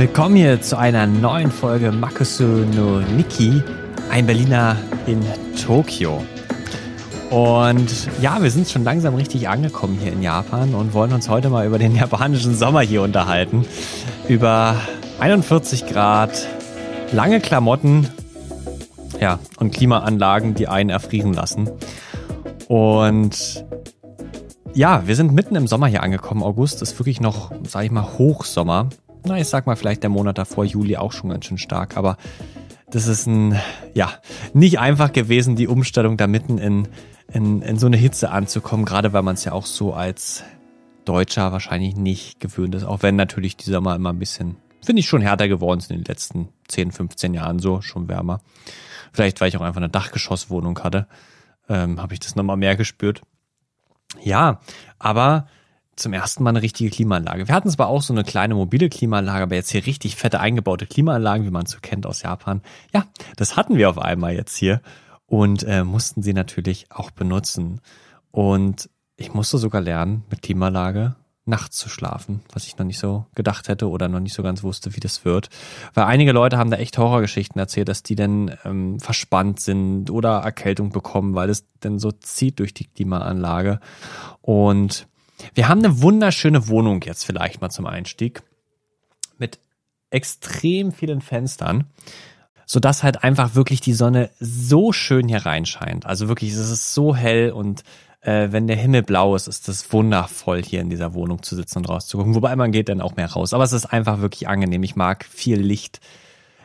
Willkommen hier zu einer neuen Folge Makusu no Niki, ein Berliner in Tokio. Und ja, wir sind schon langsam richtig angekommen hier in Japan und wollen uns heute mal über den japanischen Sommer hier unterhalten. Über 41 Grad, lange Klamotten, ja, und Klimaanlagen, die einen erfrieren lassen. Und ja, wir sind mitten im Sommer hier angekommen. August ist wirklich noch, sag ich mal, Hochsommer na, ich sag mal vielleicht der Monat davor, Juli, auch schon ganz schön stark. Aber das ist ein, ja, nicht einfach gewesen, die Umstellung da mitten in, in, in so eine Hitze anzukommen, gerade weil man es ja auch so als Deutscher wahrscheinlich nicht gewöhnt ist. Auch wenn natürlich die Sommer immer ein bisschen, finde ich, schon härter geworden sind in den letzten 10, 15 Jahren so, schon wärmer. Vielleicht, weil ich auch einfach eine Dachgeschosswohnung hatte, ähm, habe ich das nochmal mehr gespürt. Ja, aber zum ersten Mal eine richtige Klimaanlage. Wir hatten zwar auch so eine kleine mobile Klimaanlage, aber jetzt hier richtig fette eingebaute Klimaanlagen, wie man es so kennt aus Japan. Ja, das hatten wir auf einmal jetzt hier und äh, mussten sie natürlich auch benutzen. Und ich musste sogar lernen, mit Klimaanlage nachts zu schlafen, was ich noch nicht so gedacht hätte oder noch nicht so ganz wusste, wie das wird. Weil einige Leute haben da echt Horrorgeschichten erzählt, dass die dann ähm, verspannt sind oder Erkältung bekommen, weil es dann so zieht durch die Klimaanlage. Und wir haben eine wunderschöne Wohnung jetzt vielleicht mal zum Einstieg mit extrem vielen Fenstern, so dass halt einfach wirklich die Sonne so schön hier reinscheint. Also wirklich, es ist so hell und äh, wenn der Himmel blau ist, ist es wundervoll hier in dieser Wohnung zu sitzen und rauszugucken. Wobei man geht dann auch mehr raus. Aber es ist einfach wirklich angenehm. Ich mag viel Licht.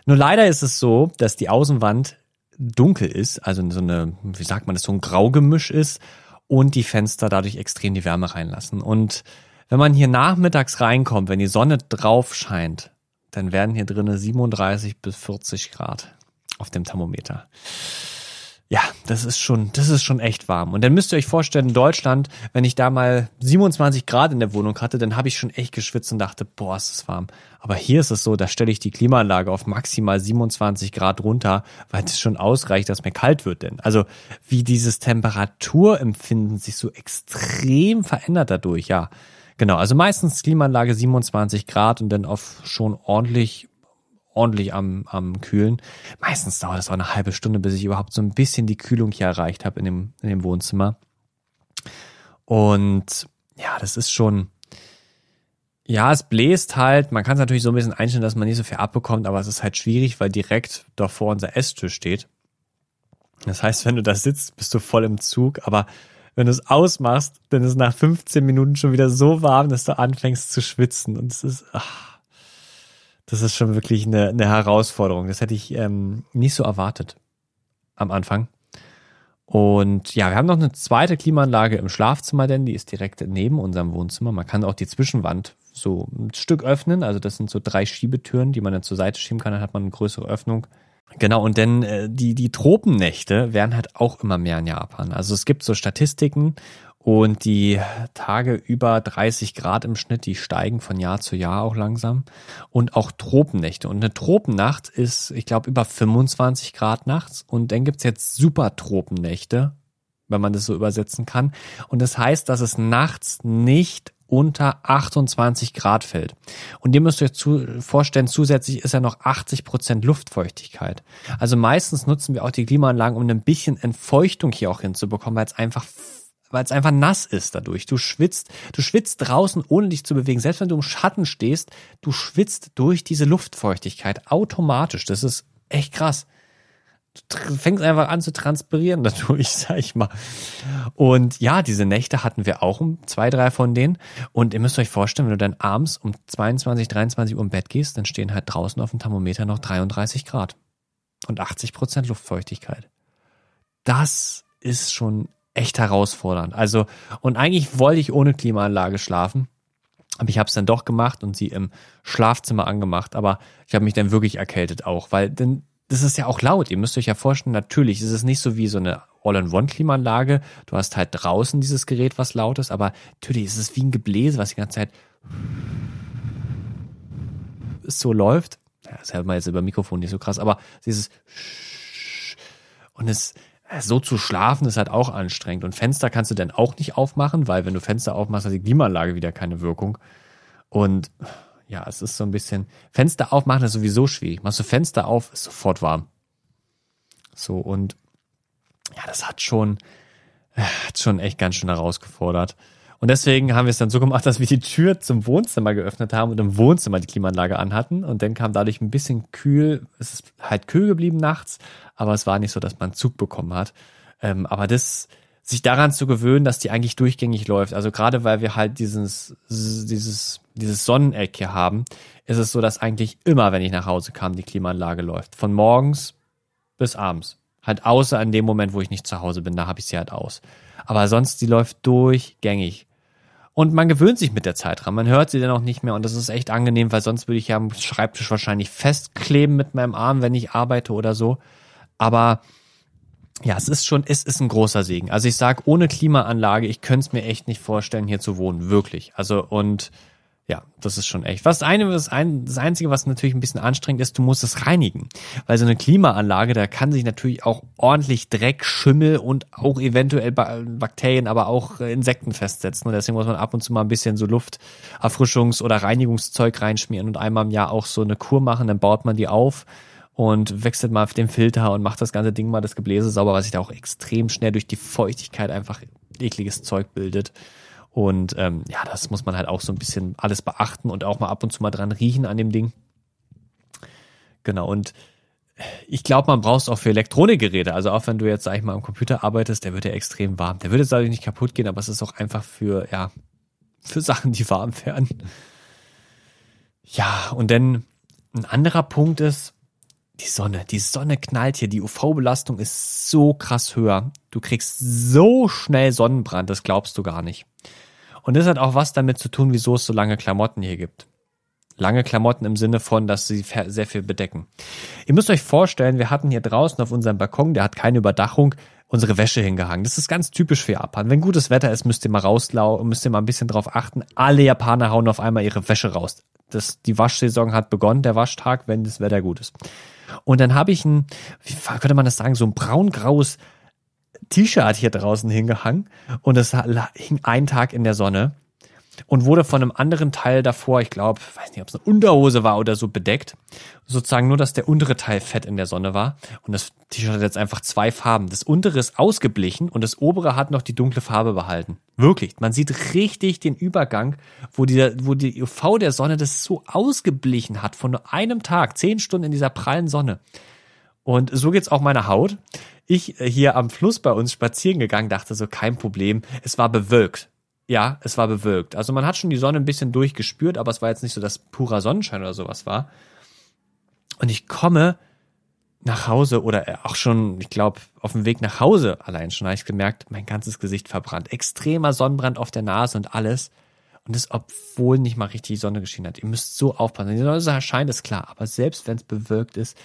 Nur leider ist es so, dass die Außenwand dunkel ist, also so eine, wie sagt man das, so ein Graugemisch ist und die Fenster dadurch extrem die Wärme reinlassen. Und wenn man hier nachmittags reinkommt, wenn die Sonne drauf scheint, dann werden hier drinnen 37 bis 40 Grad auf dem Thermometer. Ja, das ist schon, das ist schon echt warm. Und dann müsst ihr euch vorstellen, in Deutschland, wenn ich da mal 27 Grad in der Wohnung hatte, dann habe ich schon echt geschwitzt und dachte, boah, ist das warm. Aber hier ist es so, da stelle ich die Klimaanlage auf maximal 27 Grad runter, weil es schon ausreicht, dass mir kalt wird denn. Also wie dieses Temperaturempfinden sich so extrem verändert dadurch, ja. Genau, also meistens Klimaanlage 27 Grad und dann auf schon ordentlich ordentlich am, am Kühlen. Meistens dauert es auch eine halbe Stunde, bis ich überhaupt so ein bisschen die Kühlung hier erreicht habe in dem, in dem Wohnzimmer. Und ja, das ist schon, ja, es bläst halt. Man kann es natürlich so ein bisschen einstellen, dass man nicht so viel abbekommt, aber es ist halt schwierig, weil direkt davor unser Esstisch steht. Das heißt, wenn du da sitzt, bist du voll im Zug, aber wenn du es ausmachst, dann ist es nach 15 Minuten schon wieder so warm, dass du anfängst zu schwitzen. Und es ist, ach, das ist schon wirklich eine, eine Herausforderung. Das hätte ich ähm, nicht so erwartet am Anfang. Und ja, wir haben noch eine zweite Klimaanlage im Schlafzimmer, denn die ist direkt neben unserem Wohnzimmer. Man kann auch die Zwischenwand so ein Stück öffnen. Also das sind so drei Schiebetüren, die man dann zur Seite schieben kann. Dann hat man eine größere Öffnung. Genau, und denn äh, die, die Tropennächte werden halt auch immer mehr in Japan. Also es gibt so Statistiken und die Tage über 30 Grad im Schnitt, die steigen von Jahr zu Jahr auch langsam. Und auch Tropennächte. Und eine Tropennacht ist, ich glaube, über 25 Grad nachts. Und dann gibt's jetzt Supertropennächte, wenn man das so übersetzen kann. Und das heißt, dass es nachts nicht unter 28 Grad fällt. Und ihr müsst euch zu, vorstellen, zusätzlich ist ja noch 80 Prozent Luftfeuchtigkeit. Also meistens nutzen wir auch die Klimaanlagen, um ein bisschen Entfeuchtung hier auch hinzubekommen, weil es einfach weil es einfach nass ist dadurch. Du schwitzt, du schwitzt draußen, ohne dich zu bewegen. Selbst wenn du im Schatten stehst, du schwitzt durch diese Luftfeuchtigkeit automatisch. Das ist echt krass. Du fängst einfach an zu transpirieren dadurch, sag ich mal. Und ja, diese Nächte hatten wir auch um zwei, drei von denen. Und ihr müsst euch vorstellen, wenn du dann abends um 22, 23 Uhr im Bett gehst, dann stehen halt draußen auf dem Thermometer noch 33 Grad und 80 Prozent Luftfeuchtigkeit. Das ist schon echt herausfordernd. Also, und eigentlich wollte ich ohne Klimaanlage schlafen. Aber ich habe es dann doch gemacht und sie im Schlafzimmer angemacht. Aber ich habe mich dann wirklich erkältet auch, weil denn das ist ja auch laut. Ihr müsst euch ja vorstellen, natürlich ist es nicht so wie so eine All-in-One-Klimaanlage. Du hast halt draußen dieses Gerät, was laut ist, aber natürlich ist es wie ein Gebläse, was die ganze Zeit so läuft. Das hört man jetzt über Mikrofon nicht so krass, aber dieses und es so zu schlafen ist halt auch anstrengend. Und Fenster kannst du dann auch nicht aufmachen, weil wenn du Fenster aufmachst, hat die Klimaanlage wieder keine Wirkung. Und ja, es ist so ein bisschen, Fenster aufmachen ist sowieso schwierig. Machst du Fenster auf, ist sofort warm. So, und ja, das hat schon, äh, hat schon echt ganz schön herausgefordert. Und deswegen haben wir es dann so gemacht, dass wir die Tür zum Wohnzimmer geöffnet haben und im Wohnzimmer die Klimaanlage anhatten. Und dann kam dadurch ein bisschen kühl. Es ist halt kühl geblieben nachts, aber es war nicht so, dass man Zug bekommen hat. Ähm, aber das, sich daran zu gewöhnen, dass die eigentlich durchgängig läuft. Also gerade weil wir halt dieses, dieses, dieses Sonneneck hier haben, ist es so, dass eigentlich immer, wenn ich nach Hause kam, die Klimaanlage läuft. Von morgens bis abends. Halt außer in dem Moment, wo ich nicht zu Hause bin, da habe ich sie halt aus. Aber sonst, die läuft durchgängig. Und man gewöhnt sich mit der Zeit dran. Man hört sie dann auch nicht mehr und das ist echt angenehm, weil sonst würde ich ja am Schreibtisch wahrscheinlich festkleben mit meinem Arm, wenn ich arbeite oder so. Aber ja, es ist schon, es ist ein großer Segen. Also ich sag, ohne Klimaanlage, ich könnte es mir echt nicht vorstellen, hier zu wohnen. Wirklich. Also und ja, das ist schon echt. Was eine, das, ein, das Einzige, was natürlich ein bisschen anstrengend ist, du musst es reinigen. Weil so eine Klimaanlage, da kann sich natürlich auch ordentlich Dreck, Schimmel und auch eventuell Bakterien, aber auch Insekten festsetzen. Und deswegen muss man ab und zu mal ein bisschen so Lufterfrischungs- oder Reinigungszeug reinschmieren und einmal im Jahr auch so eine Kur machen, dann baut man die auf und wechselt mal den Filter und macht das ganze Ding mal das Gebläse sauber, was sich da auch extrem schnell durch die Feuchtigkeit einfach ekliges Zeug bildet. Und ähm, ja, das muss man halt auch so ein bisschen alles beachten und auch mal ab und zu mal dran riechen an dem Ding. Genau, und ich glaube, man braucht es auch für Elektronikgeräte. Also auch wenn du jetzt, sag ich mal, am Computer arbeitest, der wird ja extrem warm. Der würde jetzt dadurch nicht kaputt gehen, aber es ist auch einfach für, ja, für Sachen, die warm werden. Ja, und dann ein anderer Punkt ist, die Sonne. Die Sonne knallt hier. Die UV-Belastung ist so krass höher. Du kriegst so schnell Sonnenbrand, das glaubst du gar nicht. Und das hat auch was damit zu tun, wieso es so lange Klamotten hier gibt. Lange Klamotten im Sinne von, dass sie sehr viel bedecken. Ihr müsst euch vorstellen, wir hatten hier draußen auf unserem Balkon, der hat keine Überdachung, unsere Wäsche hingehangen. Das ist ganz typisch für Japan. Wenn gutes Wetter ist, müsst ihr mal rauslau, müsst ihr mal ein bisschen drauf achten. Alle Japaner hauen auf einmal ihre Wäsche raus. Das, die Waschsaison hat begonnen, der Waschtag, wenn das Wetter gut ist. Und dann habe ich ein, wie könnte man das sagen, so ein braun-graues T-Shirt hier draußen hingehangen und es hing einen Tag in der Sonne und wurde von einem anderen Teil davor, ich glaube, weiß nicht, ob es eine Unterhose war oder so, bedeckt. Sozusagen nur, dass der untere Teil fett in der Sonne war. Und das T-Shirt hat jetzt einfach zwei Farben. Das untere ist ausgeblichen und das obere hat noch die dunkle Farbe behalten. Wirklich. Man sieht richtig den Übergang, wo die, wo die UV der Sonne das so ausgeblichen hat von nur einem Tag, zehn Stunden in dieser prallen Sonne. Und so geht's auch meiner Haut ich äh, hier am Fluss bei uns spazieren gegangen, dachte so, kein Problem. Es war bewölkt. Ja, es war bewölkt. Also man hat schon die Sonne ein bisschen durchgespürt, aber es war jetzt nicht so, dass purer Sonnenschein oder sowas war. Und ich komme nach Hause oder äh, auch schon, ich glaube, auf dem Weg nach Hause allein schon habe ich gemerkt, mein ganzes Gesicht verbrannt. Extremer Sonnenbrand auf der Nase und alles. Und das, obwohl nicht mal richtig die Sonne geschienen hat. Ihr müsst so aufpassen. Die Sonne erscheint, ist klar. Aber selbst wenn es bewölkt ist,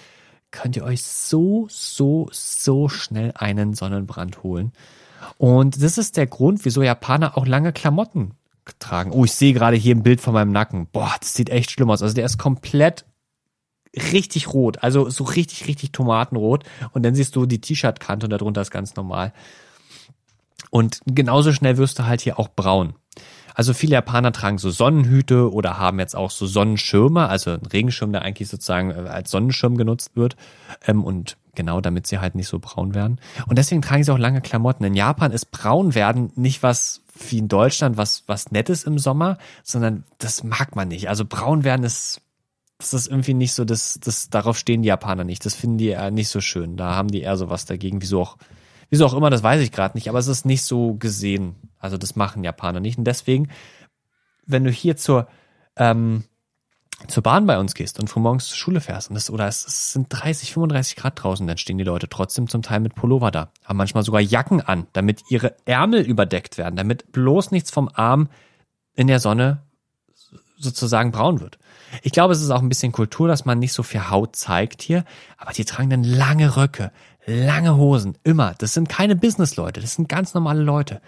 könnt ihr euch so, so, so schnell einen Sonnenbrand holen. Und das ist der Grund, wieso Japaner auch lange Klamotten tragen. Oh, ich sehe gerade hier ein Bild von meinem Nacken. Boah, das sieht echt schlimm aus. Also der ist komplett richtig rot. Also so richtig, richtig tomatenrot. Und dann siehst du die T-Shirt-Kante und darunter ist ganz normal. Und genauso schnell wirst du halt hier auch braun. Also viele Japaner tragen so Sonnenhüte oder haben jetzt auch so Sonnenschirme, also ein Regenschirm, der eigentlich sozusagen äh, als Sonnenschirm genutzt wird. Ähm, und genau, damit sie halt nicht so braun werden. Und deswegen tragen sie auch lange Klamotten. In Japan ist braun werden nicht was wie in Deutschland, was, was Nettes im Sommer, sondern das mag man nicht. Also braun werden ist, das ist irgendwie nicht so, das, das, darauf stehen die Japaner nicht. Das finden die eher nicht so schön. Da haben die eher so was dagegen, wieso auch Wieso auch immer, das weiß ich gerade nicht, aber es ist nicht so gesehen. Also das machen Japaner nicht. Und deswegen, wenn du hier zur, ähm, zur Bahn bei uns gehst und frühmorgens zur Schule fährst und das, oder es, sind 30, 35 Grad draußen, dann stehen die Leute trotzdem zum Teil mit Pullover da. Haben manchmal sogar Jacken an, damit ihre Ärmel überdeckt werden, damit bloß nichts vom Arm in der Sonne sozusagen braun wird. Ich glaube, es ist auch ein bisschen Kultur, dass man nicht so viel Haut zeigt hier, aber die tragen dann lange Röcke, lange Hosen, immer. Das sind keine Businessleute, das sind ganz normale Leute.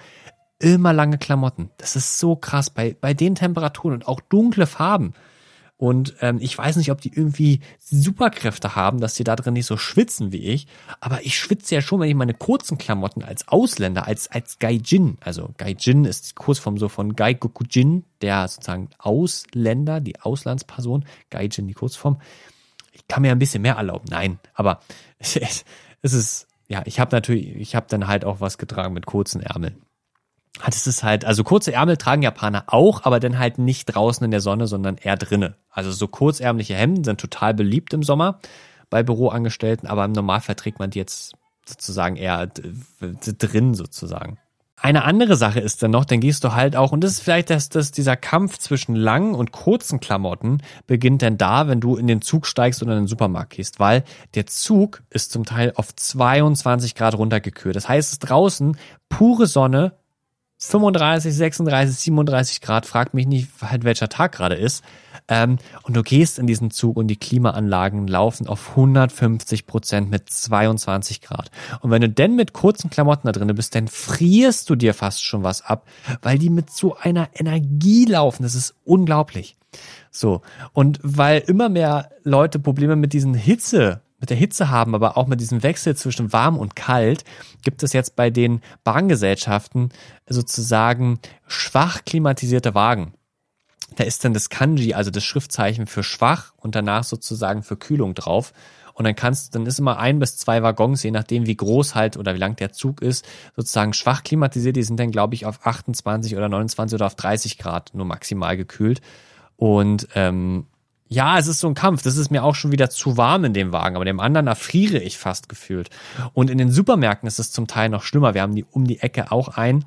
Immer lange Klamotten. Das ist so krass bei, bei den Temperaturen und auch dunkle Farben. Und ähm, ich weiß nicht, ob die irgendwie Superkräfte haben, dass die da drin nicht so schwitzen wie ich. Aber ich schwitze ja schon, wenn ich meine kurzen Klamotten als Ausländer, als, als Gaijin, also Gaijin ist die Kurzform so von Gaikokujin, der sozusagen Ausländer, die Auslandsperson, Gaijin die Kurzform. Ich kann mir ein bisschen mehr erlauben. Nein, aber es ist, ja, ich habe natürlich, ich habe dann halt auch was getragen mit kurzen Ärmeln hat es halt, also kurze Ärmel tragen Japaner auch, aber dann halt nicht draußen in der Sonne, sondern eher drinnen. Also so kurzärmliche Hemden sind total beliebt im Sommer bei Büroangestellten, aber im Normalfall trägt man die jetzt sozusagen eher drin sozusagen. Eine andere Sache ist dann noch, dann gehst du halt auch, und das ist vielleicht, dass, dass dieser Kampf zwischen langen und kurzen Klamotten beginnt dann da, wenn du in den Zug steigst oder in den Supermarkt gehst, weil der Zug ist zum Teil auf 22 Grad runtergekühlt. Das heißt, es ist draußen pure Sonne, 35, 36, 37 Grad, frag mich nicht, halt welcher Tag gerade ist. Ähm, und du gehst in diesen Zug und die Klimaanlagen laufen auf 150 Prozent mit 22 Grad. Und wenn du denn mit kurzen Klamotten da drin bist, dann frierst du dir fast schon was ab, weil die mit so einer Energie laufen. Das ist unglaublich. So. Und weil immer mehr Leute Probleme mit diesen Hitze mit der Hitze haben, aber auch mit diesem Wechsel zwischen warm und kalt, gibt es jetzt bei den Bahngesellschaften sozusagen schwach klimatisierte Wagen. Da ist dann das Kanji, also das Schriftzeichen für schwach und danach sozusagen für Kühlung drauf. Und dann kannst, dann ist immer ein bis zwei Waggons, je nachdem wie groß halt oder wie lang der Zug ist, sozusagen schwach klimatisiert. Die sind dann, glaube ich, auf 28 oder 29 oder auf 30 Grad nur maximal gekühlt. Und ähm, ja, es ist so ein Kampf. Das ist mir auch schon wieder zu warm in dem Wagen, aber dem anderen erfriere ich fast gefühlt. Und in den Supermärkten ist es zum Teil noch schlimmer. Wir haben die um die Ecke auch einen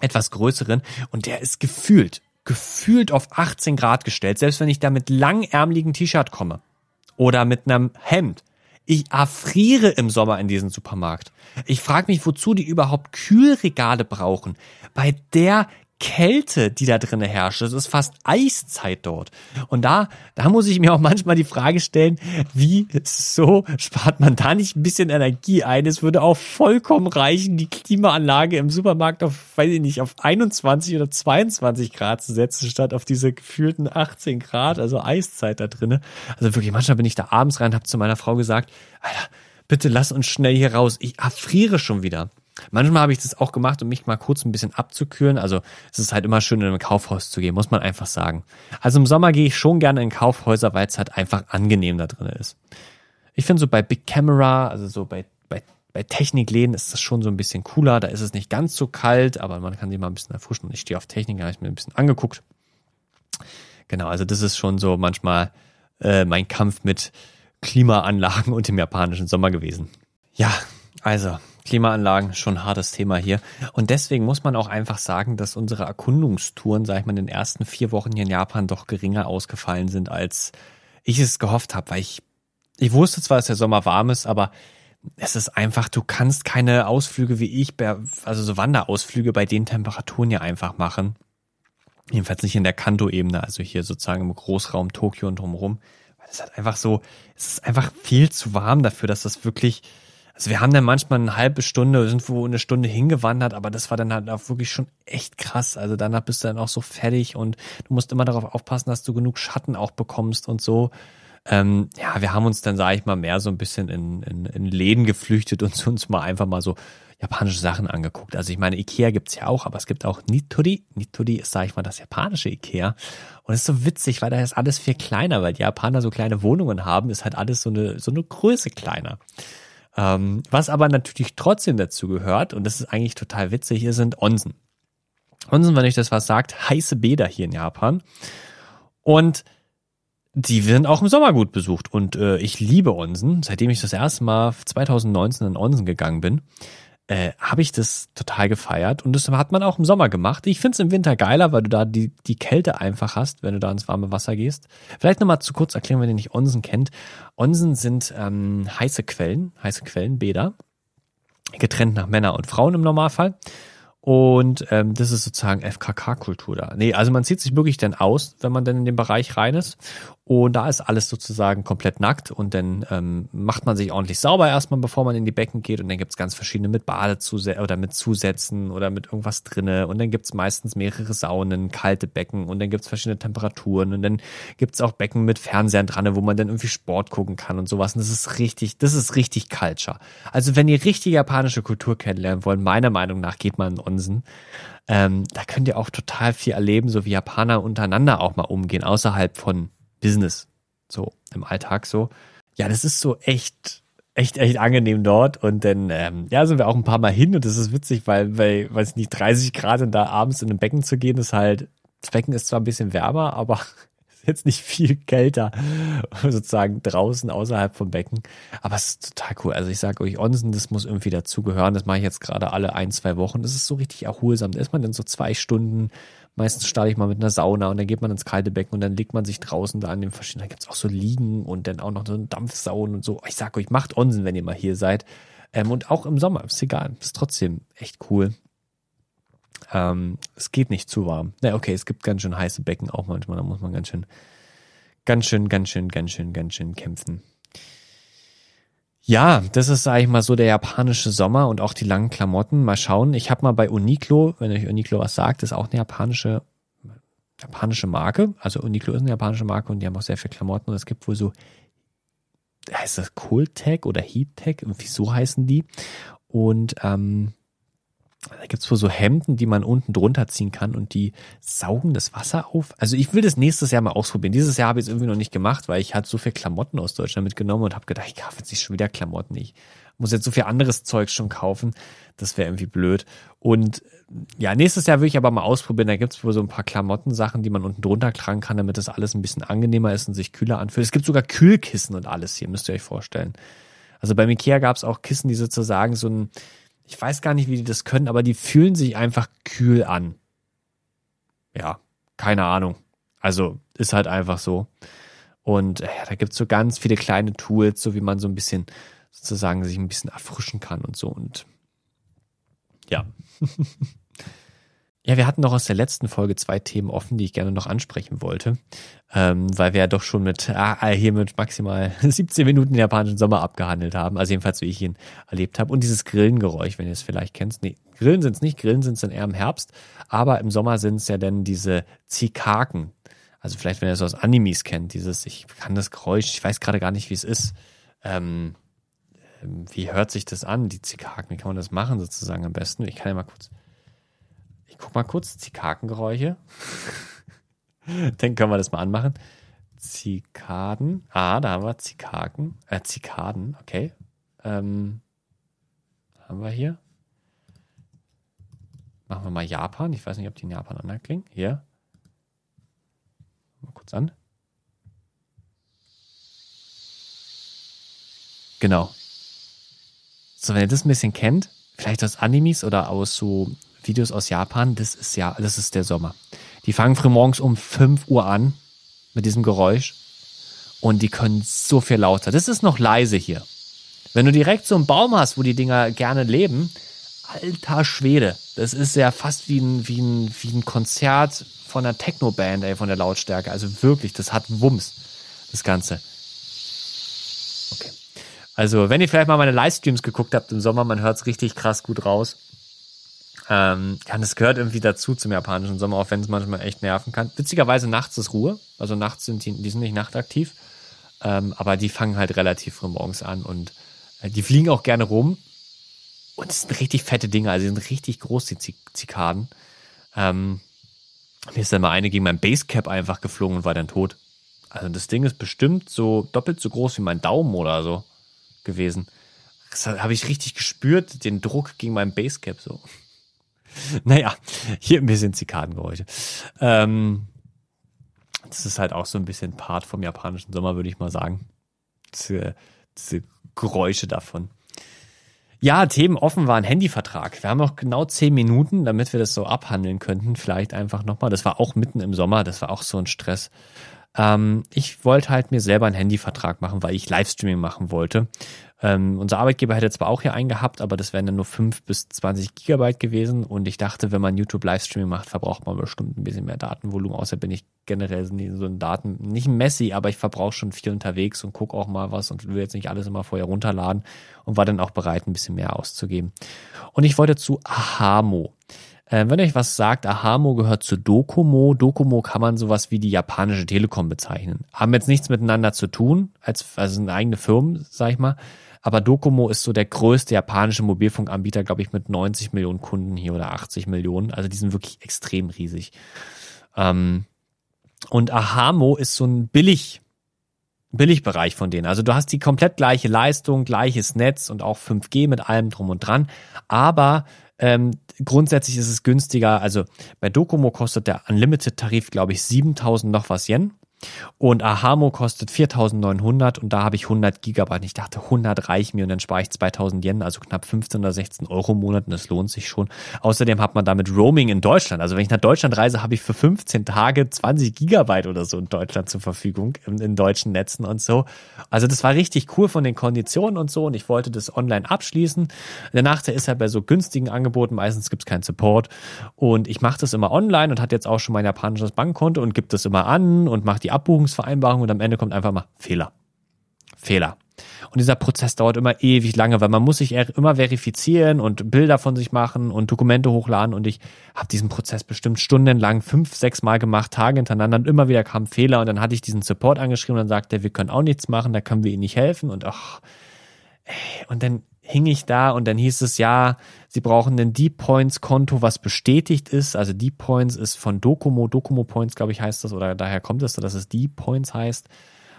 etwas größeren und der ist gefühlt, gefühlt auf 18 Grad gestellt. Selbst wenn ich da mit langärmeligen T-Shirt komme oder mit einem Hemd. Ich erfriere im Sommer in diesem Supermarkt. Ich frage mich, wozu die überhaupt Kühlregale brauchen. Bei der Kälte, die da drinnen herrscht. Es ist fast Eiszeit dort. Und da, da muss ich mir auch manchmal die Frage stellen, wie so spart man da nicht ein bisschen Energie ein? Es würde auch vollkommen reichen, die Klimaanlage im Supermarkt auf, weiß ich nicht, auf 21 oder 22 Grad zu setzen, statt auf diese gefühlten 18 Grad, also Eiszeit da drinnen. Also wirklich, manchmal bin ich da abends rein, habe zu meiner Frau gesagt, Alter, bitte lass uns schnell hier raus. Ich erfriere schon wieder. Manchmal habe ich das auch gemacht, um mich mal kurz ein bisschen abzukühlen. Also es ist halt immer schön, in ein Kaufhaus zu gehen, muss man einfach sagen. Also im Sommer gehe ich schon gerne in Kaufhäuser, weil es halt einfach angenehm da drin ist. Ich finde so bei Big Camera, also so bei, bei, bei Technikläden ist das schon so ein bisschen cooler. Da ist es nicht ganz so kalt, aber man kann sich mal ein bisschen erfrischen. Und ich stehe auf Technik, habe ich mir ein bisschen angeguckt. Genau, also das ist schon so manchmal äh, mein Kampf mit Klimaanlagen und dem japanischen Sommer gewesen. Ja, also Klimaanlagen schon ein hartes Thema hier. Und deswegen muss man auch einfach sagen, dass unsere Erkundungstouren, sag ich mal, in den ersten vier Wochen hier in Japan doch geringer ausgefallen sind, als ich es gehofft habe, weil ich, ich wusste zwar, dass der Sommer warm ist, aber es ist einfach, du kannst keine Ausflüge wie ich, also so Wanderausflüge bei den Temperaturen ja einfach machen. Jedenfalls nicht in der Kanto-Ebene, also hier sozusagen im Großraum Tokio und drumherum. Es halt einfach so, es ist einfach viel zu warm dafür, dass das wirklich also wir haben dann manchmal eine halbe Stunde, sind wo eine Stunde hingewandert, aber das war dann halt auch wirklich schon echt krass. Also danach bist du dann auch so fertig und du musst immer darauf aufpassen, dass du genug Schatten auch bekommst und so. Ähm, ja, wir haben uns dann, sage ich mal, mehr so ein bisschen in, in, in Läden geflüchtet und uns mal einfach mal so japanische Sachen angeguckt. Also ich meine, Ikea gibt's ja auch, aber es gibt auch Nitori. Nitori ist, sage ich mal, das japanische Ikea. Und es ist so witzig, weil da ist alles viel kleiner, weil die Japaner so kleine Wohnungen haben, ist halt alles so eine, so eine Größe kleiner. Ähm, was aber natürlich trotzdem dazu gehört, und das ist eigentlich total witzig, hier sind Onsen. Onsen, wenn euch das was sagt, heiße Bäder hier in Japan. Und die werden auch im Sommer gut besucht. Und äh, ich liebe Onsen. Seitdem ich das erste Mal 2019 in Onsen gegangen bin, äh, habe ich das total gefeiert. Und das hat man auch im Sommer gemacht. Ich finde es im Winter geiler, weil du da die, die Kälte einfach hast, wenn du da ins warme Wasser gehst. Vielleicht nochmal zu kurz erklären, wenn ihr nicht Onsen kennt. Onsen sind ähm, heiße Quellen, heiße Quellenbäder, getrennt nach Männer und Frauen im Normalfall. Und ähm, das ist sozusagen FKK-Kultur da. Nee, also man zieht sich wirklich dann aus, wenn man dann in den Bereich rein ist. Und da ist alles sozusagen komplett nackt und dann ähm, macht man sich ordentlich sauber erstmal, bevor man in die Becken geht. Und dann gibt's ganz verschiedene mit Badezusätzen oder mit Zusätzen oder mit irgendwas drinne. Und dann gibt's meistens mehrere Saunen, kalte Becken und dann gibt's verschiedene Temperaturen. Und dann gibt's auch Becken mit Fernsehern dran, wo man dann irgendwie Sport gucken kann und sowas. Und das ist richtig, das ist richtig Culture. Also wenn ihr richtig japanische Kultur kennenlernen wollt, meiner Meinung nach geht man in Onsen. Ähm, da könnt ihr auch total viel erleben, so wie Japaner untereinander auch mal umgehen, außerhalb von Business, so im Alltag so. Ja, das ist so echt, echt, echt angenehm dort. Und dann, ähm, ja, sind wir auch ein paar Mal hin und das ist witzig, weil, weil, weiß nicht, 30 Grad und da abends in ein Becken zu gehen, ist halt, das Becken ist zwar ein bisschen wärmer, aber jetzt nicht viel kälter, sozusagen draußen außerhalb vom Becken. Aber es ist total cool. Also ich sage euch, Onsen, das muss irgendwie dazugehören. Das mache ich jetzt gerade alle ein, zwei Wochen. Das ist so richtig erholsam. Da ist man dann so zwei Stunden. Meistens starte ich mal mit einer Sauna und dann geht man ins kalte Becken und dann legt man sich draußen da an den verschiedenen. Da gibt's auch so Liegen und dann auch noch so einen Dampfsaun und so. Ich sag euch, macht Onsen, wenn ihr mal hier seid. Ähm, und auch im Sommer, ist egal. Ist trotzdem echt cool. Ähm, es geht nicht zu warm. Na, okay, es gibt ganz schön heiße Becken auch manchmal. Da muss man ganz schön, ganz schön, ganz schön, ganz schön, ganz schön kämpfen. Ja, das ist, sage ich mal, so der japanische Sommer und auch die langen Klamotten. Mal schauen. Ich habe mal bei Uniqlo, wenn euch Uniqlo was sagt, ist auch eine japanische, japanische Marke. Also Uniqlo ist eine japanische Marke und die haben auch sehr viel Klamotten. Und es gibt wohl so, heißt das Cold Tech oder Heat Tech? Irgendwie so heißen die. Und ähm, da gibt's wohl so Hemden, die man unten drunter ziehen kann und die saugen das Wasser auf. Also ich will das nächstes Jahr mal ausprobieren. Dieses Jahr habe ich es irgendwie noch nicht gemacht, weil ich hatte so viel Klamotten aus Deutschland mitgenommen und habe gedacht, ich kaufe jetzt nicht schon wieder Klamotten. Ich muss jetzt so viel anderes Zeug schon kaufen. Das wäre irgendwie blöd. Und ja, nächstes Jahr will ich aber mal ausprobieren. Da gibt's wohl so ein paar Klamottensachen, die man unten drunter tragen kann, damit das alles ein bisschen angenehmer ist und sich kühler anfühlt. Es gibt sogar Kühlkissen und alles hier, müsst ihr euch vorstellen. Also beim Ikea gab's auch Kissen, die sozusagen so ein ich weiß gar nicht, wie die das können, aber die fühlen sich einfach kühl an. Ja, keine Ahnung. Also ist halt einfach so. Und äh, ja, da gibt's so ganz viele kleine Tools, so wie man so ein bisschen sozusagen sich ein bisschen erfrischen kann und so. Und ja. Ja, wir hatten noch aus der letzten Folge zwei Themen offen, die ich gerne noch ansprechen wollte, ähm, weil wir ja doch schon mit äh, hier mit maximal 17 Minuten japanischen Sommer abgehandelt haben, also jedenfalls wie ich ihn erlebt habe. Und dieses Grillengeräusch, wenn ihr es vielleicht kennt. Nee, Grillen sind es nicht, Grillen sind es dann eher im Herbst, aber im Sommer sind es ja dann diese Zikaken. Also vielleicht, wenn ihr es aus Animes kennt, dieses, ich kann das Geräusch, ich weiß gerade gar nicht, wie es ist. Ähm, ähm wie hört sich das an, die Zikaken? Wie kann man das machen sozusagen am besten? Ich kann ja mal kurz guck mal kurz, Zikakengeräusche. Dann können wir das mal anmachen. Zikaden. Ah, da haben wir Zikaken. Äh, Zikaden, okay. Ähm, haben wir hier. Machen wir mal Japan. Ich weiß nicht, ob die in Japan anerklingen. Hier. Mal kurz an. Genau. So, wenn ihr das ein bisschen kennt, vielleicht aus Animes oder aus so Videos aus Japan, das ist ja, das ist der Sommer. Die fangen früh morgens um 5 Uhr an mit diesem Geräusch und die können so viel lauter. Das ist noch leise hier. Wenn du direkt so einen Baum hast, wo die Dinger gerne leben, alter Schwede, das ist ja fast wie ein, wie ein, wie ein Konzert von einer Techno-Band, ey, von der Lautstärke. Also wirklich, das hat Wumms, das Ganze. Okay. Also, wenn ihr vielleicht mal meine Livestreams geguckt habt im Sommer, man hört es richtig krass gut raus. Ähm, ja, das gehört irgendwie dazu zum japanischen Sommer, auch wenn es manchmal echt nerven kann. Witzigerweise nachts ist Ruhe. Also nachts sind die, die sind nicht nachtaktiv. Ähm, aber die fangen halt relativ früh morgens an und äh, die fliegen auch gerne rum. Und es sind richtig fette Dinge, also die sind richtig groß, die Zikaden. Ähm, mir ist dann mal eine gegen mein Basecap einfach geflogen und war dann tot. Also das Ding ist bestimmt so doppelt so groß wie mein Daumen oder so gewesen. Das habe ich richtig gespürt, den Druck gegen mein Basecap so. naja, hier ein bisschen Zikadengeräusche. Ähm, das ist halt auch so ein bisschen Part vom japanischen Sommer, würde ich mal sagen. Diese, diese Geräusche davon. Ja, Themen offen war ein Handyvertrag. Wir haben noch genau zehn Minuten, damit wir das so abhandeln könnten. Vielleicht einfach nochmal. Das war auch mitten im Sommer. Das war auch so ein Stress. Ähm, ich wollte halt mir selber einen Handyvertrag machen, weil ich Livestreaming machen wollte. Ähm, unser Arbeitgeber hätte zwar auch hier einen gehabt, aber das wären dann nur 5 bis 20 Gigabyte gewesen. Und ich dachte, wenn man YouTube-Livestreaming macht, verbraucht man bestimmt ein bisschen mehr Datenvolumen. Außer bin ich generell so ein Daten, nicht ein Messi, aber ich verbrauche schon viel unterwegs und gucke auch mal was und will jetzt nicht alles immer vorher runterladen und war dann auch bereit, ein bisschen mehr auszugeben. Und ich wollte zu Ahamo. Äh, wenn euch was sagt, Ahamo gehört zu Docomo. Docomo kann man sowas wie die japanische Telekom bezeichnen. Haben jetzt nichts miteinander zu tun, als also eine eigene Firma, sag ich mal. Aber Docomo ist so der größte japanische Mobilfunkanbieter, glaube ich, mit 90 Millionen Kunden hier oder 80 Millionen. Also die sind wirklich extrem riesig. Ähm, und Ahamo ist so ein billig, Billigbereich von denen. Also du hast die komplett gleiche Leistung, gleiches Netz und auch 5G mit allem drum und dran. Aber ähm, grundsätzlich ist es günstiger. Also bei Docomo kostet der Unlimited-Tarif, glaube ich, 7000 noch was Yen. Und Ahamo kostet 4.900 und da habe ich 100 Gigabyte. Ich dachte, 100 reicht mir und dann spare ich 2.000 Yen, also knapp 15 oder 16 Euro im Monat und das lohnt sich schon. Außerdem hat man damit Roaming in Deutschland. Also wenn ich nach Deutschland reise, habe ich für 15 Tage 20 Gigabyte oder so in Deutschland zur Verfügung, in, in deutschen Netzen und so. Also das war richtig cool von den Konditionen und so und ich wollte das online abschließen. Der Nachteil ist halt bei so günstigen Angeboten, meistens gibt es keinen Support und ich mache das immer online und hat jetzt auch schon mein japanisches Bankkonto und gibt das immer an und macht die Abbuchungsvereinbarung und am Ende kommt einfach mal Fehler. Fehler. Und dieser Prozess dauert immer ewig lange, weil man muss sich immer verifizieren und Bilder von sich machen und Dokumente hochladen. Und ich habe diesen Prozess bestimmt stundenlang fünf, sechs Mal gemacht, Tage hintereinander und immer wieder kamen Fehler und dann hatte ich diesen Support angeschrieben und dann sagte er, wir können auch nichts machen, da können wir Ihnen nicht helfen und ach, und dann hing ich da und dann hieß es ja, sie brauchen ein Deep Points Konto, was bestätigt ist. Also Deep Points ist von Docomo, Docomo Points, glaube ich, heißt das, oder daher kommt es, dass es Deep Points heißt.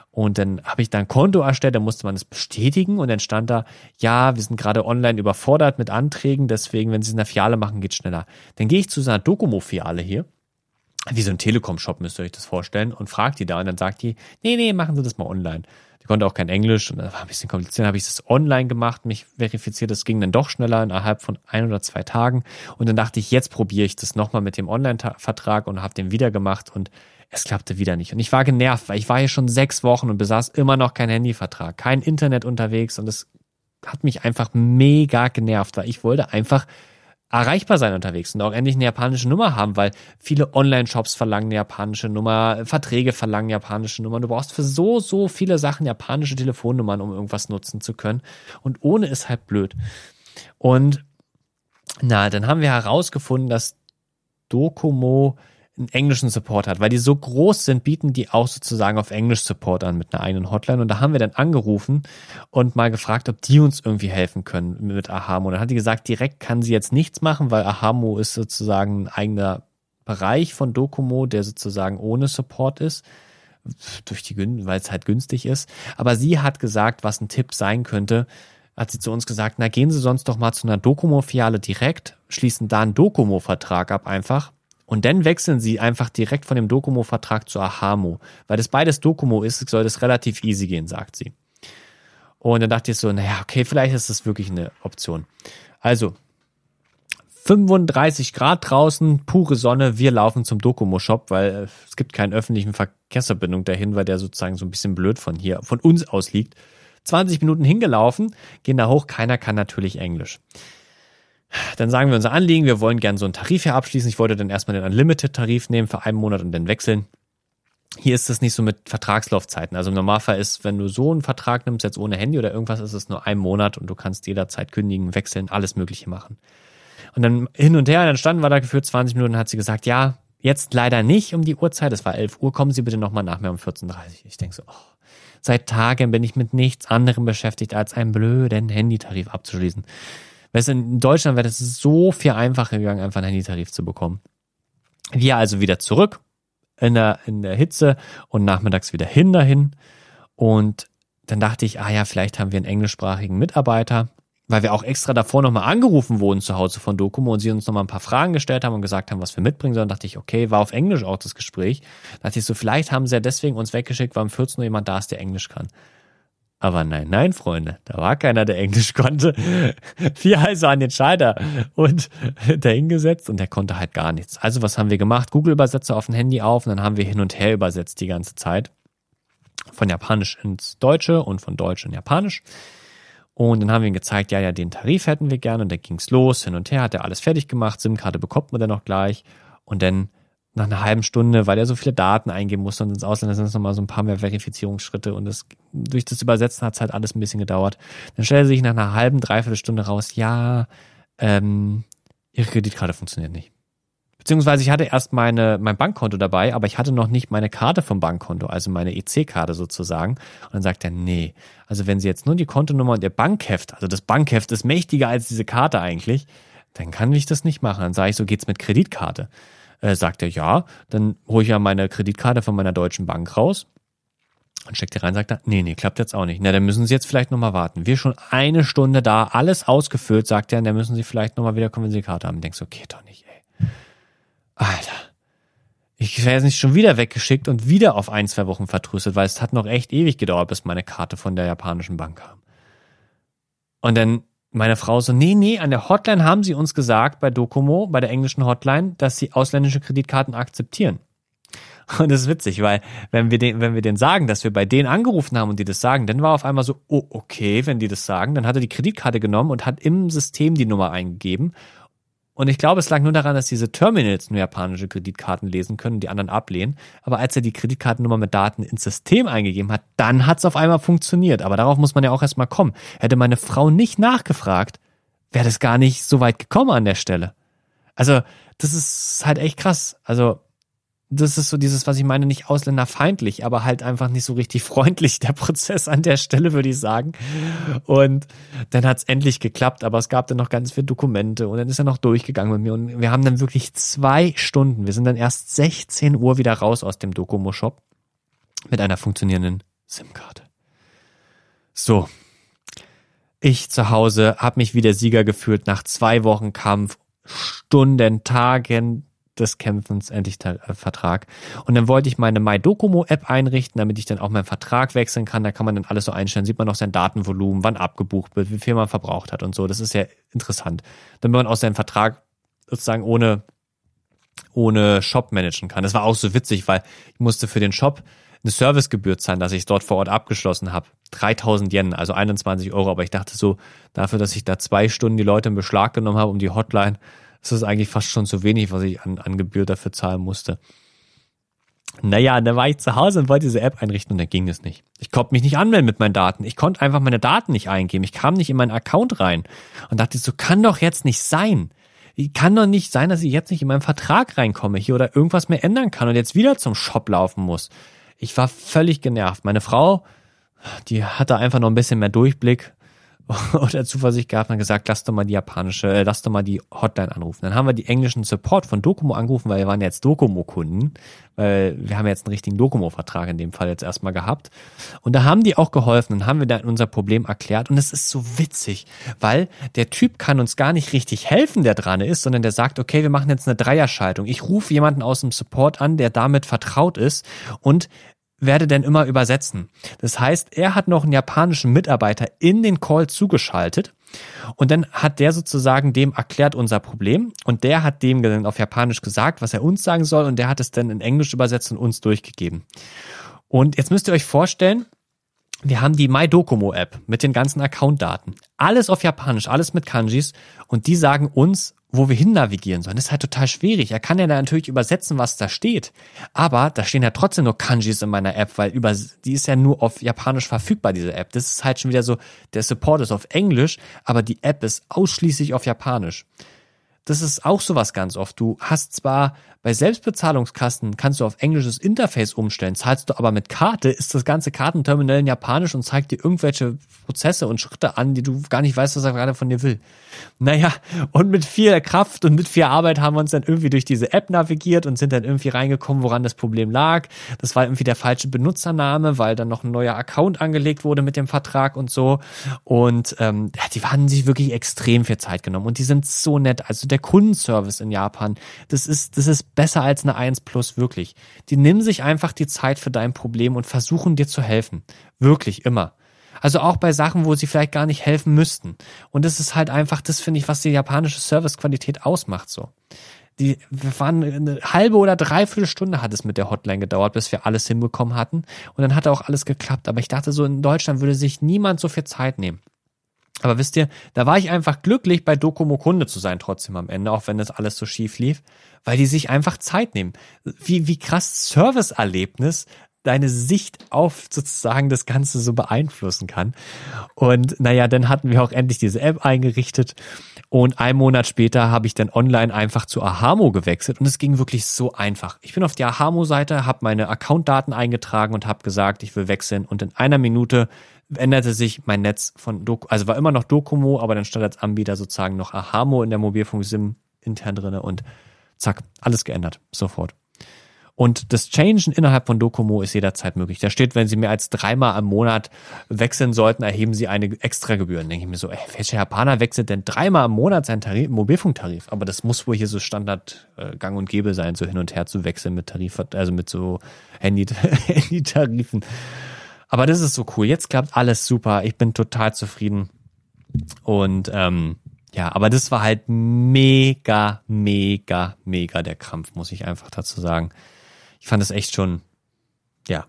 Und dann habe ich da ein Konto erstellt, da musste man es bestätigen und dann stand da, ja, wir sind gerade online überfordert mit Anträgen, deswegen, wenn Sie es in der Filiale machen, geht schneller. Dann gehe ich zu so einer Docomo-Filiale hier, wie so ein Telekom-Shop müsst ihr euch das vorstellen, und frage die da und dann sagt die, nee, nee, machen Sie das mal online. Die konnte auch kein Englisch und das war ein bisschen kompliziert. Dann habe ich das online gemacht, mich verifiziert. Das ging dann doch schneller innerhalb von ein oder zwei Tagen. Und dann dachte ich, jetzt probiere ich das nochmal mit dem Online-Vertrag und habe den wieder gemacht und es klappte wieder nicht. Und ich war genervt, weil ich war hier schon sechs Wochen und besaß immer noch keinen Handyvertrag, kein Internet unterwegs und es hat mich einfach mega genervt, weil ich wollte einfach erreichbar sein unterwegs und auch endlich eine japanische Nummer haben, weil viele Online-Shops verlangen eine japanische Nummer, Verträge verlangen japanische Nummern. Du brauchst für so, so viele Sachen japanische Telefonnummern, um irgendwas nutzen zu können. Und ohne ist halt blöd. Und na, dann haben wir herausgefunden, dass Docomo einen englischen Support hat, weil die so groß sind, bieten die auch sozusagen auf Englisch Support an mit einer eigenen Hotline. Und da haben wir dann angerufen und mal gefragt, ob die uns irgendwie helfen können mit Ahamo. Dann hat die gesagt, direkt kann sie jetzt nichts machen, weil Ahamo ist sozusagen ein eigener Bereich von Docomo, der sozusagen ohne Support ist durch die, weil es halt günstig ist. Aber sie hat gesagt, was ein Tipp sein könnte, hat sie zu uns gesagt, na gehen Sie sonst doch mal zu einer Docomo-Filiale direkt, schließen da einen Docomo-Vertrag ab einfach und dann wechseln sie einfach direkt von dem Docomo-Vertrag zu Ahamo. Weil das beides Docomo ist, soll das relativ easy gehen, sagt sie. Und dann dachte ich so, naja, okay, vielleicht ist das wirklich eine Option. Also, 35 Grad draußen, pure Sonne, wir laufen zum Docomo-Shop, weil es gibt keine öffentlichen Verkehrsverbindung dahin, weil der sozusagen so ein bisschen blöd von hier, von uns aus liegt. 20 Minuten hingelaufen, gehen da hoch, keiner kann natürlich Englisch. Dann sagen wir unser Anliegen, wir wollen gerne so einen Tarif hier abschließen. Ich wollte dann erstmal den Unlimited-Tarif nehmen für einen Monat und dann wechseln. Hier ist es nicht so mit Vertragslaufzeiten. Also im Normalfall ist, wenn du so einen Vertrag nimmst, jetzt ohne Handy oder irgendwas, ist es nur ein Monat und du kannst jederzeit kündigen, wechseln, alles Mögliche machen. Und dann hin und her, dann standen wir da geführt 20 Minuten, hat sie gesagt, ja, jetzt leider nicht um die Uhrzeit, es war 11 Uhr, kommen Sie bitte nochmal nach mir um 14.30 Uhr. Ich denke so, oh, seit Tagen bin ich mit nichts anderem beschäftigt, als einen blöden Handytarif abzuschließen. Weißt du, in Deutschland wäre das so viel einfacher gegangen, einfach einen Handytarif zu bekommen. Wir also wieder zurück in der, in der Hitze und nachmittags wieder hin dahin. Und dann dachte ich, ah ja, vielleicht haben wir einen englischsprachigen Mitarbeiter, weil wir auch extra davor nochmal angerufen wurden zu Hause von Docomo und sie uns nochmal ein paar Fragen gestellt haben und gesagt haben, was wir mitbringen sollen. dachte ich, okay, war auf Englisch auch das Gespräch. Da dachte ich so, vielleicht haben sie ja deswegen uns weggeschickt, weil um 14 Uhr jemand da ist, der Englisch kann. Aber nein, nein, Freunde, da war keiner, der Englisch konnte. Wir also an den Schalter und dahingesetzt und der konnte halt gar nichts. Also was haben wir gemacht? Google-Übersetzer auf dem Handy auf und dann haben wir hin und her übersetzt die ganze Zeit. Von Japanisch ins Deutsche und von Deutsch in Japanisch. Und dann haben wir ihm gezeigt, ja, ja, den Tarif hätten wir gerne. Und dann ging's los, hin und her, hat er alles fertig gemacht. SIM-Karte bekommt man dann noch gleich. Und dann nach einer halben Stunde, weil er so viele Daten eingeben musste und ins Ausland sind es nochmal so ein paar mehr Verifizierungsschritte und das, durch das Übersetzen hat es halt alles ein bisschen gedauert. Dann stellte sich nach einer halben, dreiviertel Stunde raus, ja, ähm, ihre Kreditkarte funktioniert nicht. Beziehungsweise ich hatte erst meine, mein Bankkonto dabei, aber ich hatte noch nicht meine Karte vom Bankkonto, also meine EC-Karte sozusagen. Und dann sagt er, nee, also wenn Sie jetzt nur die Kontonummer und Ihr Bankheft, also das Bankheft ist mächtiger als diese Karte eigentlich, dann kann ich das nicht machen. Dann sage ich, so geht's mit Kreditkarte. Äh, sagt er, ja, dann hole ich ja meine Kreditkarte von meiner deutschen Bank raus und steckt die rein, sagt er, nee, nee, klappt jetzt auch nicht. Na, dann müssen Sie jetzt vielleicht nochmal warten. Wir schon eine Stunde da, alles ausgefüllt, sagt er, und dann müssen Sie vielleicht nochmal wieder kommen, wenn Sie die Karte haben. Denkst du, okay, doch nicht, ey. Alter. Ich werde jetzt nicht schon wieder weggeschickt und wieder auf ein, zwei Wochen vertröstet, weil es hat noch echt ewig gedauert, bis meine Karte von der japanischen Bank kam. Und dann meine Frau so, nee, nee, an der Hotline haben sie uns gesagt, bei Docomo, bei der englischen Hotline, dass sie ausländische Kreditkarten akzeptieren. Und das ist witzig, weil wenn wir den, wenn wir den sagen, dass wir bei denen angerufen haben und die das sagen, dann war auf einmal so, oh, okay, wenn die das sagen, dann hat er die Kreditkarte genommen und hat im System die Nummer eingegeben und ich glaube, es lag nur daran, dass diese Terminals nur japanische Kreditkarten lesen können und die anderen ablehnen. Aber als er die Kreditkartennummer mit Daten ins System eingegeben hat, dann hat es auf einmal funktioniert. Aber darauf muss man ja auch erstmal kommen. Hätte meine Frau nicht nachgefragt, wäre das gar nicht so weit gekommen an der Stelle. Also, das ist halt echt krass. Also, das ist so dieses, was ich meine, nicht ausländerfeindlich, aber halt einfach nicht so richtig freundlich, der Prozess an der Stelle, würde ich sagen. Und dann hat es endlich geklappt, aber es gab dann noch ganz viele Dokumente und dann ist er noch durchgegangen mit mir und wir haben dann wirklich zwei Stunden, wir sind dann erst 16 Uhr wieder raus aus dem Dokomo-Shop mit einer funktionierenden SIM-Karte. So. Ich zu Hause habe mich wie der Sieger gefühlt nach zwei Wochen Kampf, Stunden, Tagen, des Kämpfens endlich äh, Vertrag. Und dann wollte ich meine MyDocomo-App einrichten, damit ich dann auch meinen Vertrag wechseln kann. Da kann man dann alles so einstellen. Sieht man noch sein Datenvolumen, wann abgebucht wird, wie viel man verbraucht hat und so. Das ist ja interessant. Damit man auch seinen Vertrag sozusagen ohne, ohne Shop managen kann. Das war auch so witzig, weil ich musste für den Shop eine Servicegebühr zahlen, dass ich dort vor Ort abgeschlossen habe. 3000 Yen, also 21 Euro. Aber ich dachte so, dafür, dass ich da zwei Stunden die Leute in Beschlag genommen habe, um die Hotline ist das eigentlich fast schon zu wenig, was ich an, an Gebühr dafür zahlen musste. Naja, dann war ich zu Hause und wollte diese App einrichten und dann ging es nicht. Ich konnte mich nicht anmelden mit meinen Daten. Ich konnte einfach meine Daten nicht eingeben. Ich kam nicht in meinen Account rein und dachte so, kann doch jetzt nicht sein. Kann doch nicht sein, dass ich jetzt nicht in meinen Vertrag reinkomme hier oder irgendwas mehr ändern kann und jetzt wieder zum Shop laufen muss. Ich war völlig genervt. Meine Frau, die hatte einfach noch ein bisschen mehr Durchblick oder Zuversicht gehabt und gesagt, lass doch mal die japanische, äh, lass doch mal die Hotline anrufen. Dann haben wir die englischen Support von Docomo angerufen, weil wir waren jetzt Docomo-Kunden, weil wir haben jetzt einen richtigen Docomo-Vertrag in dem Fall jetzt erstmal gehabt. Und da haben die auch geholfen und haben wir dann unser Problem erklärt. Und es ist so witzig, weil der Typ kann uns gar nicht richtig helfen, der dran ist, sondern der sagt, okay, wir machen jetzt eine Dreierschaltung. Ich rufe jemanden aus dem Support an, der damit vertraut ist und werde denn immer übersetzen. Das heißt, er hat noch einen japanischen Mitarbeiter in den Call zugeschaltet und dann hat der sozusagen dem erklärt unser Problem und der hat dem dann auf Japanisch gesagt, was er uns sagen soll und der hat es dann in Englisch übersetzt und uns durchgegeben. Und jetzt müsst ihr euch vorstellen, wir haben die MyDocomo App mit den ganzen Accountdaten. Alles auf Japanisch, alles mit Kanjis und die sagen uns, wo wir hin navigieren sollen. Das ist halt total schwierig. Er kann ja da natürlich übersetzen, was da steht. Aber da stehen ja trotzdem nur Kanjis in meiner App, weil über, die ist ja nur auf Japanisch verfügbar, diese App. Das ist halt schon wieder so, der Support ist auf Englisch, aber die App ist ausschließlich auf Japanisch das ist auch sowas ganz oft. Du hast zwar bei Selbstbezahlungskassen kannst du auf englisches Interface umstellen, zahlst du aber mit Karte, ist das ganze Kartenterminal in Japanisch und zeigt dir irgendwelche Prozesse und Schritte an, die du gar nicht weißt, was er gerade von dir will. Naja, und mit viel Kraft und mit viel Arbeit haben wir uns dann irgendwie durch diese App navigiert und sind dann irgendwie reingekommen, woran das Problem lag. Das war irgendwie der falsche Benutzername, weil dann noch ein neuer Account angelegt wurde mit dem Vertrag und so. Und ähm, die haben sich wirklich extrem viel Zeit genommen und die sind so nett. Also der Kundenservice in Japan, das ist, das ist besser als eine 1 Plus, wirklich. Die nehmen sich einfach die Zeit für dein Problem und versuchen dir zu helfen. Wirklich, immer. Also auch bei Sachen, wo sie vielleicht gar nicht helfen müssten. Und das ist halt einfach, das finde ich, was die japanische Servicequalität ausmacht, so. Die, wir waren eine halbe oder dreiviertel Stunde hat es mit der Hotline gedauert, bis wir alles hinbekommen hatten. Und dann hat auch alles geklappt. Aber ich dachte so, in Deutschland würde sich niemand so viel Zeit nehmen. Aber wisst ihr, da war ich einfach glücklich, bei Dokomo Kunde zu sein, trotzdem am Ende, auch wenn das alles so schief lief, weil die sich einfach Zeit nehmen. Wie, wie krass Serviceerlebnis deine Sicht auf sozusagen das Ganze so beeinflussen kann. Und naja, dann hatten wir auch endlich diese App eingerichtet. Und ein Monat später habe ich dann online einfach zu Ahamo gewechselt und es ging wirklich so einfach. Ich bin auf die Ahamo-Seite, habe meine Accountdaten eingetragen und habe gesagt, ich will wechseln und in einer Minute änderte sich mein Netz von Doku, also war immer noch Docomo, aber dann stand als Anbieter sozusagen noch Ahamo in der Mobilfunk-SIM intern drinne und zack, alles geändert, sofort. Und das Changen innerhalb von Docomo ist jederzeit möglich. Da steht, wenn Sie mehr als dreimal am Monat wechseln sollten, erheben Sie eine Extragebühr. Dann denke ich mir so, ey, welcher Japaner wechselt denn dreimal im Monat seinen Tarif, Mobilfunktarif? Aber das muss wohl hier so Standard äh, Gang und Gäbe sein, so hin und her zu wechseln mit Tarif, also mit so Handy-Tarifen. Aber das ist so cool. Jetzt klappt alles super. Ich bin total zufrieden. Und ähm, ja, aber das war halt mega, mega, mega der Krampf, muss ich einfach dazu sagen. Ich fand es echt schon, ja.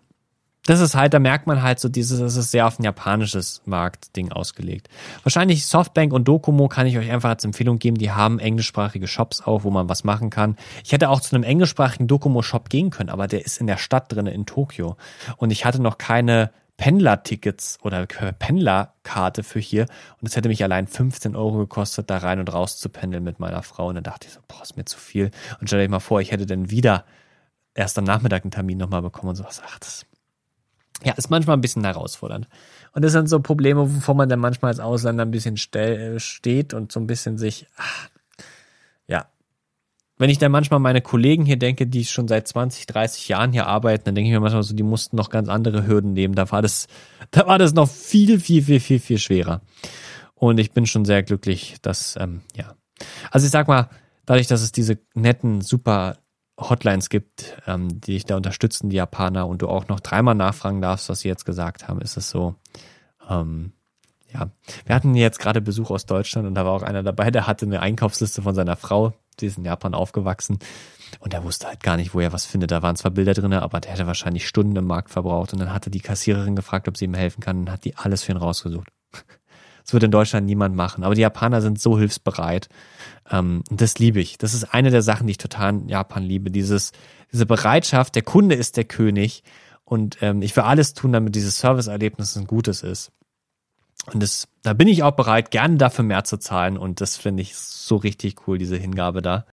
Das ist halt, da merkt man halt so dieses, das ist sehr auf ein japanisches Marktding ausgelegt. Wahrscheinlich Softbank und Docomo kann ich euch einfach als Empfehlung geben. Die haben englischsprachige Shops auch, wo man was machen kann. Ich hätte auch zu einem englischsprachigen Docomo-Shop gehen können, aber der ist in der Stadt drin in Tokio. Und ich hatte noch keine Pendler-Tickets oder Pendlerkarte für hier. Und es hätte mich allein 15 Euro gekostet, da rein und raus zu pendeln mit meiner Frau. Und dann dachte ich so, boah, ist mir zu viel. Und stell dir mal vor, ich hätte dann wieder erst am Nachmittag einen Termin nochmal bekommen und sowas. Ach, das ja, ist manchmal ein bisschen herausfordernd. Und das sind so Probleme, wovor man dann manchmal als Ausländer ein bisschen stell, steht und so ein bisschen sich, ach, ja. Wenn ich dann manchmal meine Kollegen hier denke, die schon seit 20, 30 Jahren hier arbeiten, dann denke ich mir manchmal so, die mussten noch ganz andere Hürden nehmen. Da war das, da war das noch viel, viel, viel, viel, viel schwerer. Und ich bin schon sehr glücklich, dass, ähm, ja. Also ich sag mal, dadurch, dass es diese netten, super Hotlines gibt, ähm, die dich da unterstützen, die Japaner, und du auch noch dreimal nachfragen darfst, was sie jetzt gesagt haben, ist es so. Ähm, ja, wir hatten jetzt gerade Besuch aus Deutschland und da war auch einer dabei, der hatte eine Einkaufsliste von seiner Frau, die ist in Japan aufgewachsen und der wusste halt gar nicht, wo er was findet. Da waren zwar Bilder drin, aber der hätte wahrscheinlich Stunden im Markt verbraucht und dann hatte die Kassiererin gefragt, ob sie ihm helfen kann und hat die alles für ihn rausgesucht. Das wird in Deutschland niemand machen. Aber die Japaner sind so hilfsbereit. Ähm, das liebe ich. Das ist eine der Sachen, die ich total in Japan liebe. Dieses, diese Bereitschaft, der Kunde ist der König. Und ähm, ich will alles tun, damit dieses Serviceerlebnis ein gutes ist. Und das, da bin ich auch bereit, gerne dafür mehr zu zahlen. Und das finde ich so richtig cool, diese Hingabe da.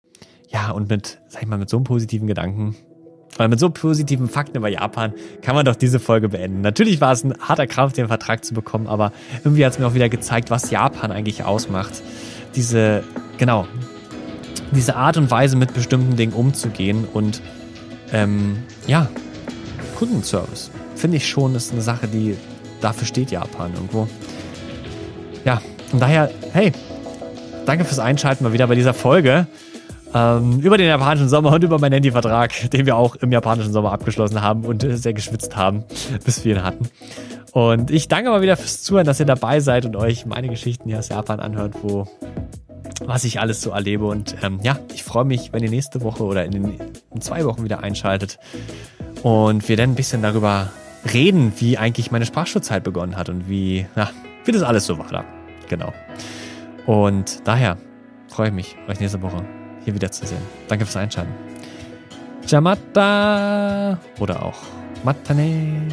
Ja, und mit, sag ich mal, mit so einem positiven Gedanken weil mit so positiven Fakten über Japan kann man doch diese Folge beenden. Natürlich war es ein harter Krampf, den Vertrag zu bekommen, aber irgendwie hat es mir auch wieder gezeigt, was Japan eigentlich ausmacht. Diese, genau, diese Art und Weise, mit bestimmten Dingen umzugehen und ähm, ja, Kundenservice. Finde ich schon, ist eine Sache, die dafür steht Japan irgendwo. Ja, und daher, hey, danke fürs Einschalten mal wieder bei dieser Folge ähm, über den japanischen Sommer und über meinen Handyvertrag, den wir auch im japanischen Sommer abgeschlossen haben und äh, sehr geschwitzt haben, bis wir ihn hatten. Und ich danke mal wieder fürs Zuhören, dass ihr dabei seid und euch meine Geschichten hier aus Japan anhört, wo was ich alles so erlebe. Und ähm, ja, ich freue mich, wenn ihr nächste Woche oder in, den, in zwei Wochen wieder einschaltet und wir dann ein bisschen darüber reden, wie eigentlich meine Sprachschulzeit begonnen hat und wie, ja, wie das alles so war da. Genau. Und daher freue ich mich, euch nächste Woche hier wiederzusehen. Danke fürs Einschalten. Jamata oder auch Matane.